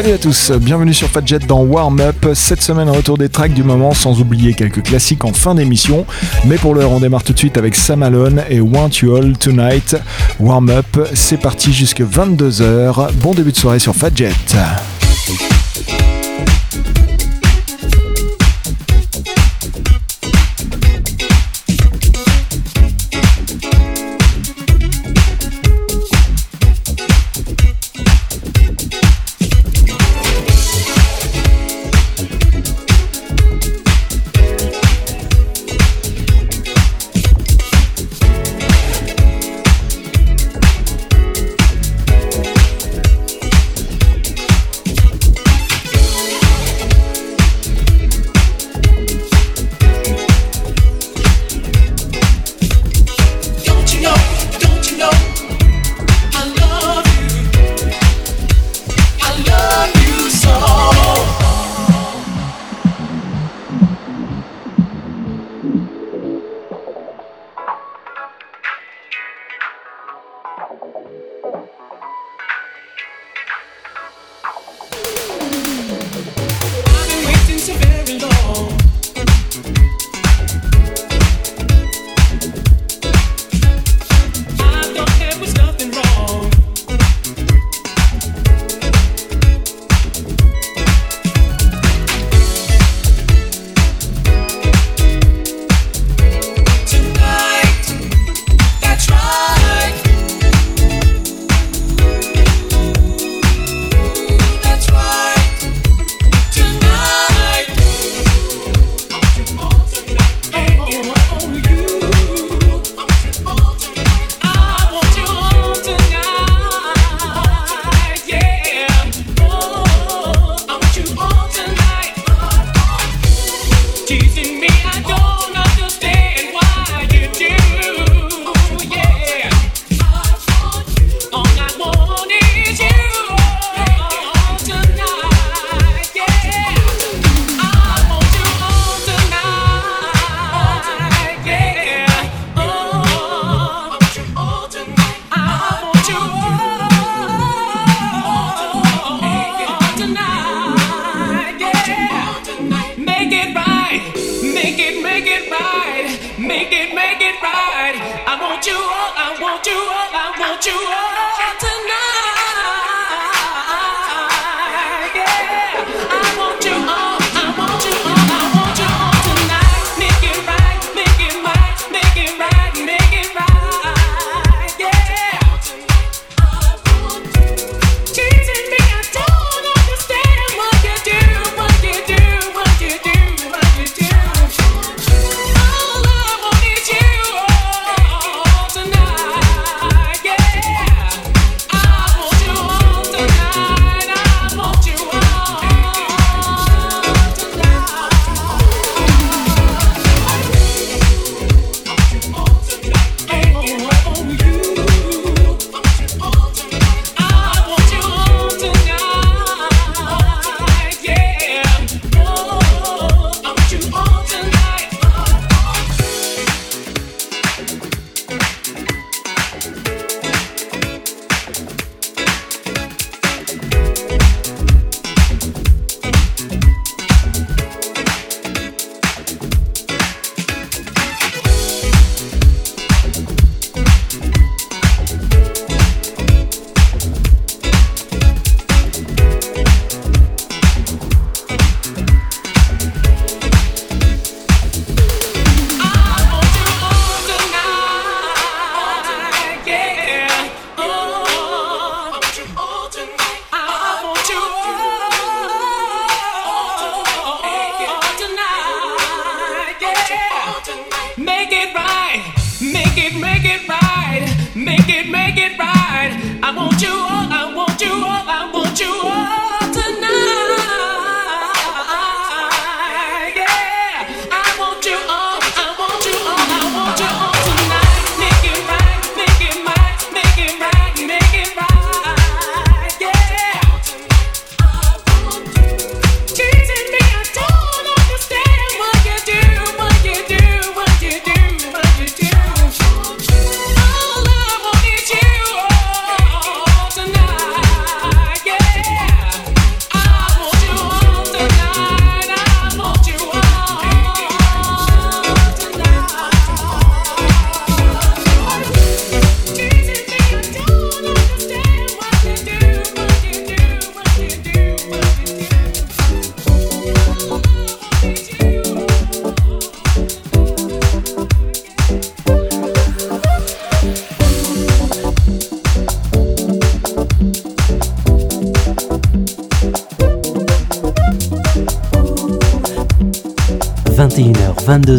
Salut à tous, bienvenue sur Fadjet dans Warm Up. Cette semaine, retour des tracks du moment, sans oublier quelques classiques en fin d'émission. Mais pour l'heure, on démarre tout de suite avec Sam Alone et Want You All Tonight. Warm Up, c'est parti jusque 22h. Bon début de soirée sur Fadjet.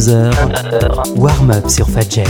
22h, warm-up sur Fadjet.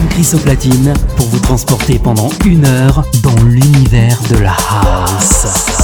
Chris au platine pour vous transporter pendant une heure dans l'univers de la house.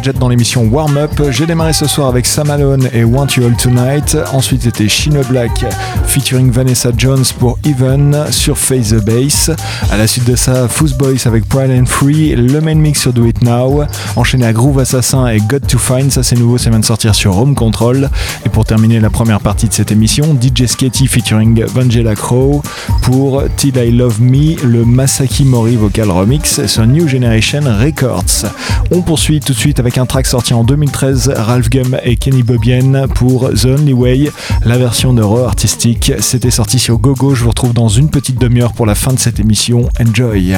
Dans l'émission Warm Up. J'ai démarré ce soir avec Sam Alone et Want You All Tonight. Ensuite, c'était Shino Black featuring Vanessa Jones pour Even sur Face the Bass. À la suite de ça, Boys avec Pride and Free, le main mix sur Do It Now. Enchaîné à Groove Assassin et God to Find, ça c'est nouveau, ça vient de sortir sur Home Control. Et pour terminer la première partie de cette émission, DJ Sketty featuring Vangela Crow pour Till I Love Me, le Masaki Mori vocal remix sur New Generation Records. On poursuit tout de suite avec un track sorti en 2013, Ralph Gum et Kenny Bobian pour The Only Way, la version de artistique. C'était sorti sur Gogo, je vous retrouve dans une petite demi-heure pour la fin de cette émission. Enjoy!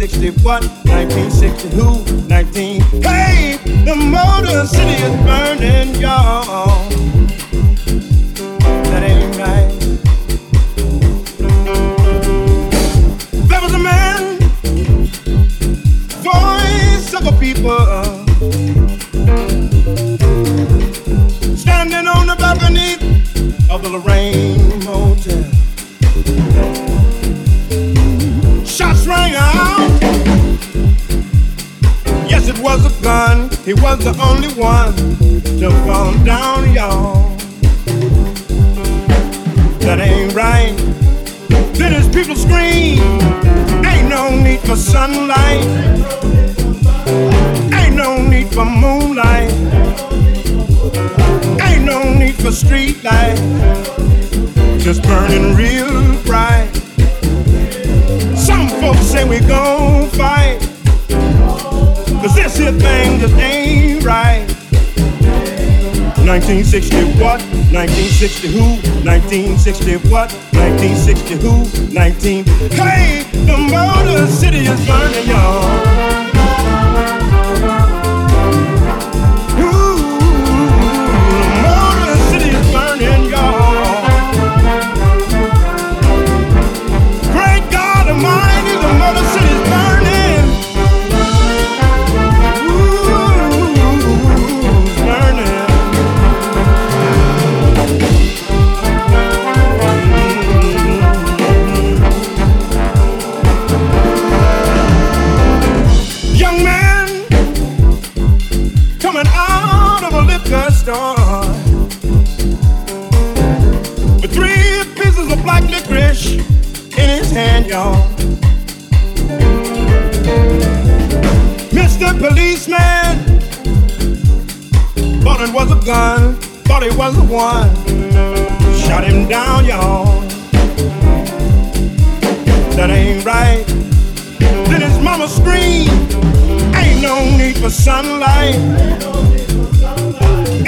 1960 what? 1960 who? 19. Hey, the Motor City is burning, y'all. That ain't right. There was a man, voice of people standing on the balcony of the Lorraine gun. He was the only one to fall down, y'all. That ain't right. Then his people scream. Ain't no need for sunlight. Ain't no need for moonlight. Ain't no need for street light. Just burning real bright. Some folks say we gon' fight. Cause this here thing just ain't right. 1960 what? 1960 who? 1960 what? 1960 who? 19. Hey, the Motor City is burning, y'all. Gun, thought he was the one. Shot him down, y'all. That ain't right. Then his mama screamed, Ain't no need for sunlight.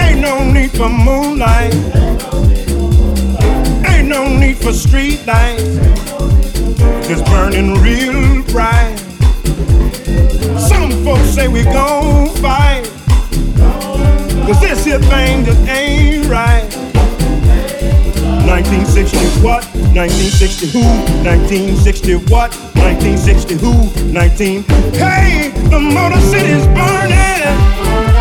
Ain't no need for moonlight. Ain't no need for street lights. Just burning real bright. Some folks say we gon' fight. Cause this here thing just ain't right. 1960 what? 1960 who? 1960 what? 1960 who? 19. Hey, the Motor City's burning.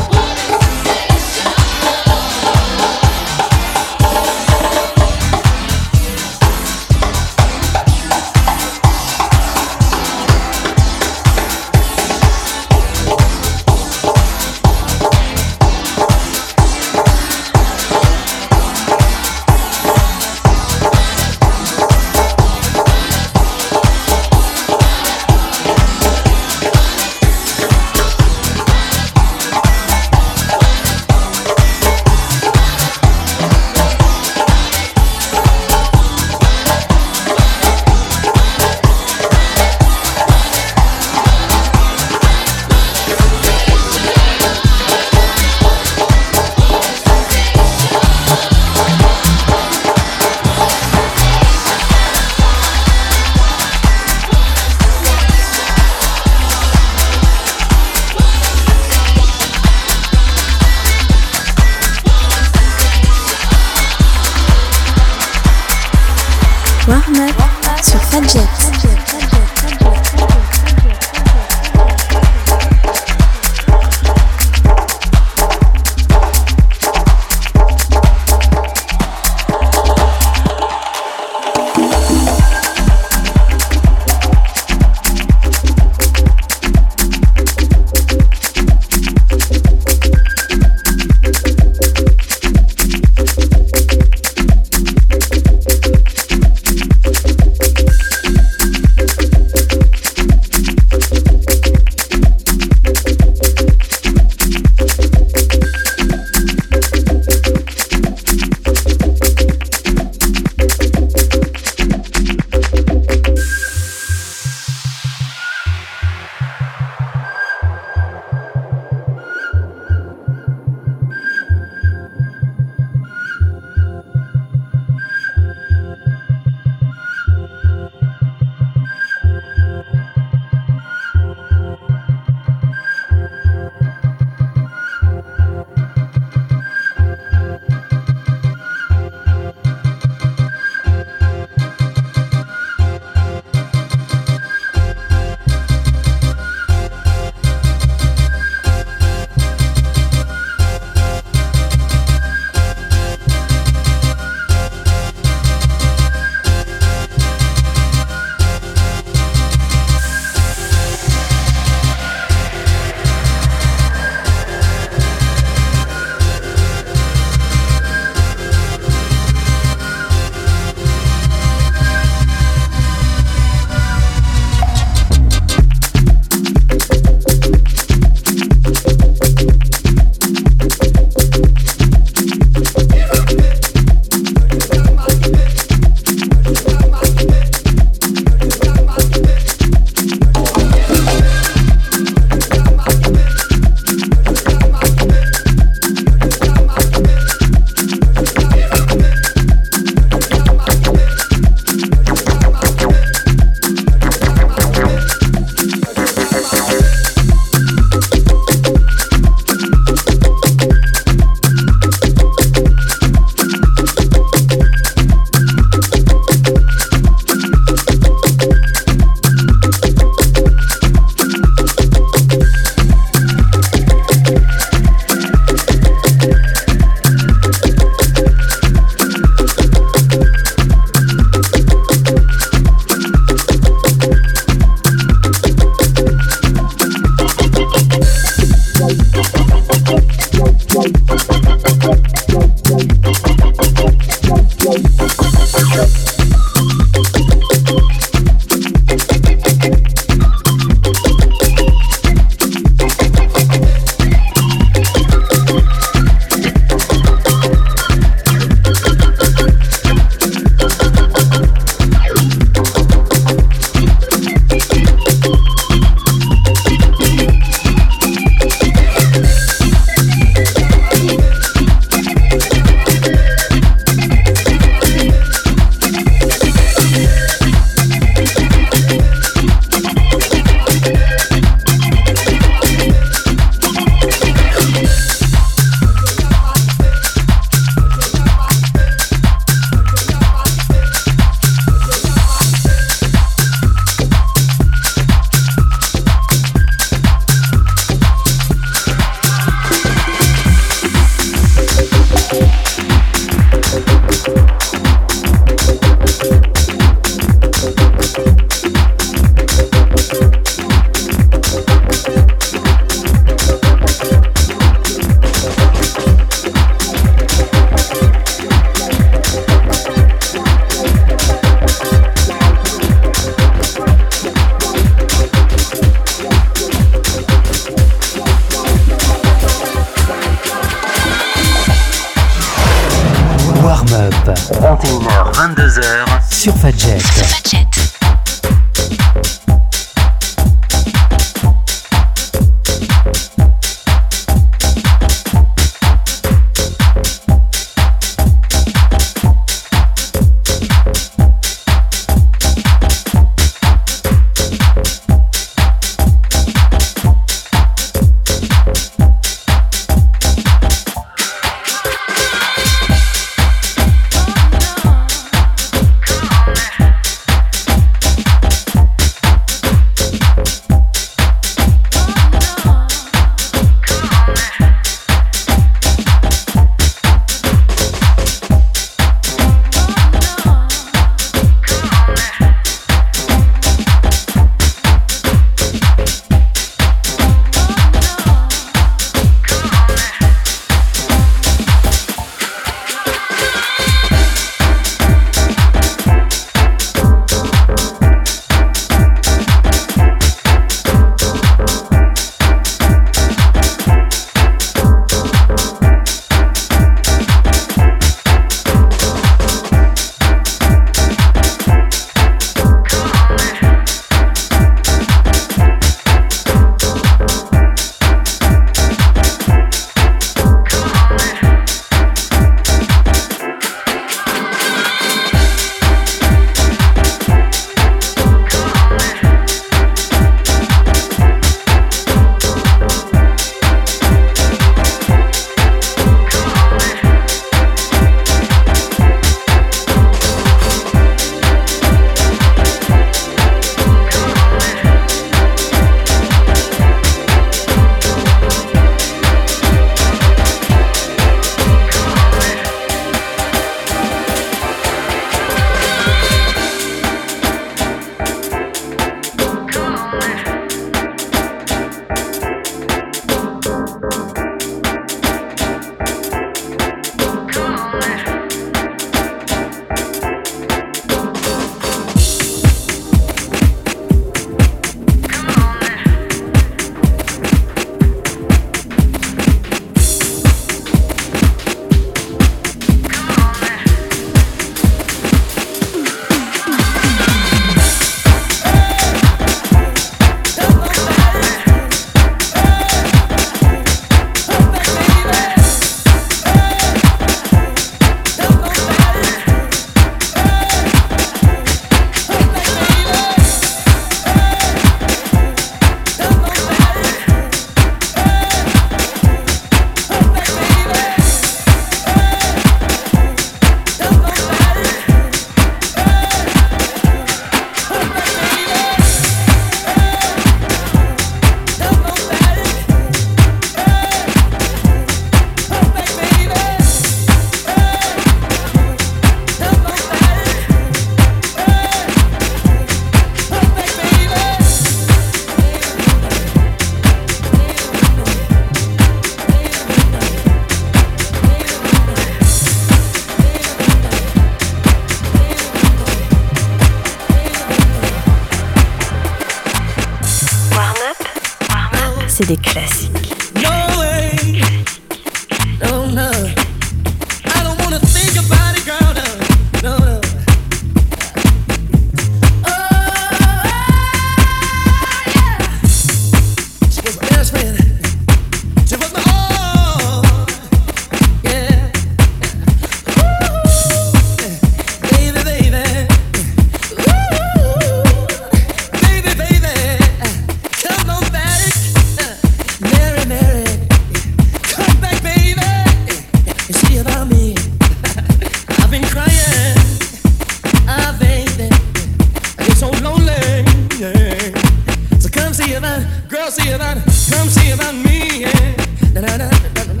see about, girl, see about, come see about me. Yeah. Da, da, da,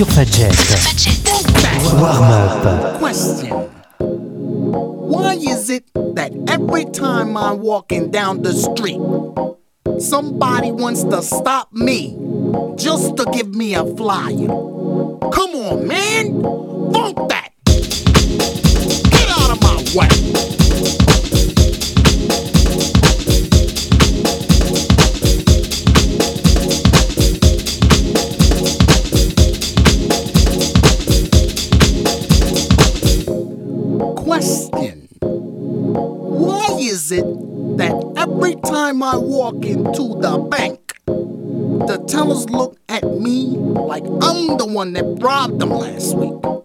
sur Fadjet. Warm Up. Question. Why is it that every time I'm walking down the street, somebody wants to stop me just to give me a flyer? Come on, man. Funk that. Get out of my way. Walk into the bank, the tellers look at me like I'm the one that robbed them last week?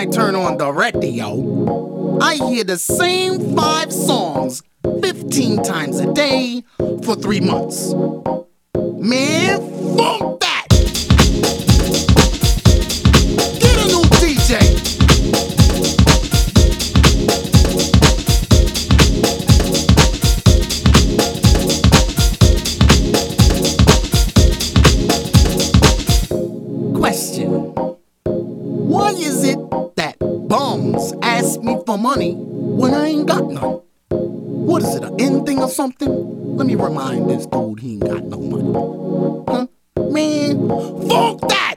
I turn on the radio, I hear the same five songs 15 times a day for three months? Man, funk money when I ain't got none? What is it, an end thing or something? Let me remind this dude he ain't got no money. Huh? Man, fuck that!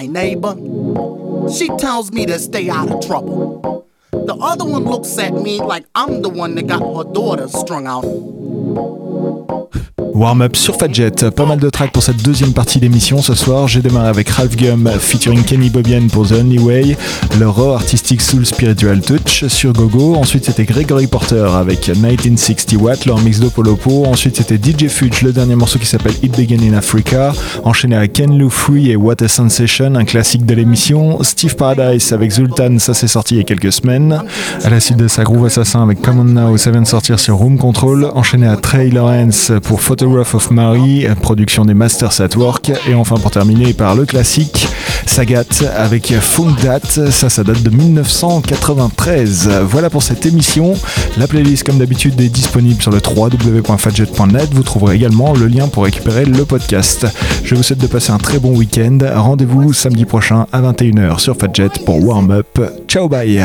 My neighbor, she tells me to stay out of trouble. The other one looks at me like I'm the one that got her daughter strung out. Warm-up sur Fadjet, pas mal de tracks pour cette deuxième partie d'émission ce soir. J'ai démarré avec Ralph Gum featuring Kenny Bobian pour The Only Way, le raw artistic soul spiritual touch sur Gogo. Ensuite c'était Gregory Porter avec 1960 Watt, leur mix de Polopo. Ensuite c'était DJ Fudge, le dernier morceau qui s'appelle It Began in Africa. Enchaîné à Ken Lou Free et What a Sensation, un classique de l'émission. Steve Paradise avec Zultan, ça s'est sorti il y a quelques semaines. À la suite de sa Groove Assassin avec Come On Now, ça vient de sortir sur Room Control. Enchaîné à Trey Lawrence pour Photograph of Mary, production des Masters at Work. Et enfin pour terminer par le classique Sagat avec Funk Dat, ça ça date de 1993. Voilà pour cette émission. La playlist comme d'habitude est disponible sur le www.fadjet.net. Vous trouverez également le lien pour récupérer le podcast. Je vous souhaite de passer un très bon week-end. Rendez-vous samedi prochain à 21h sur Fadjet pour Warm Up. Ciao bye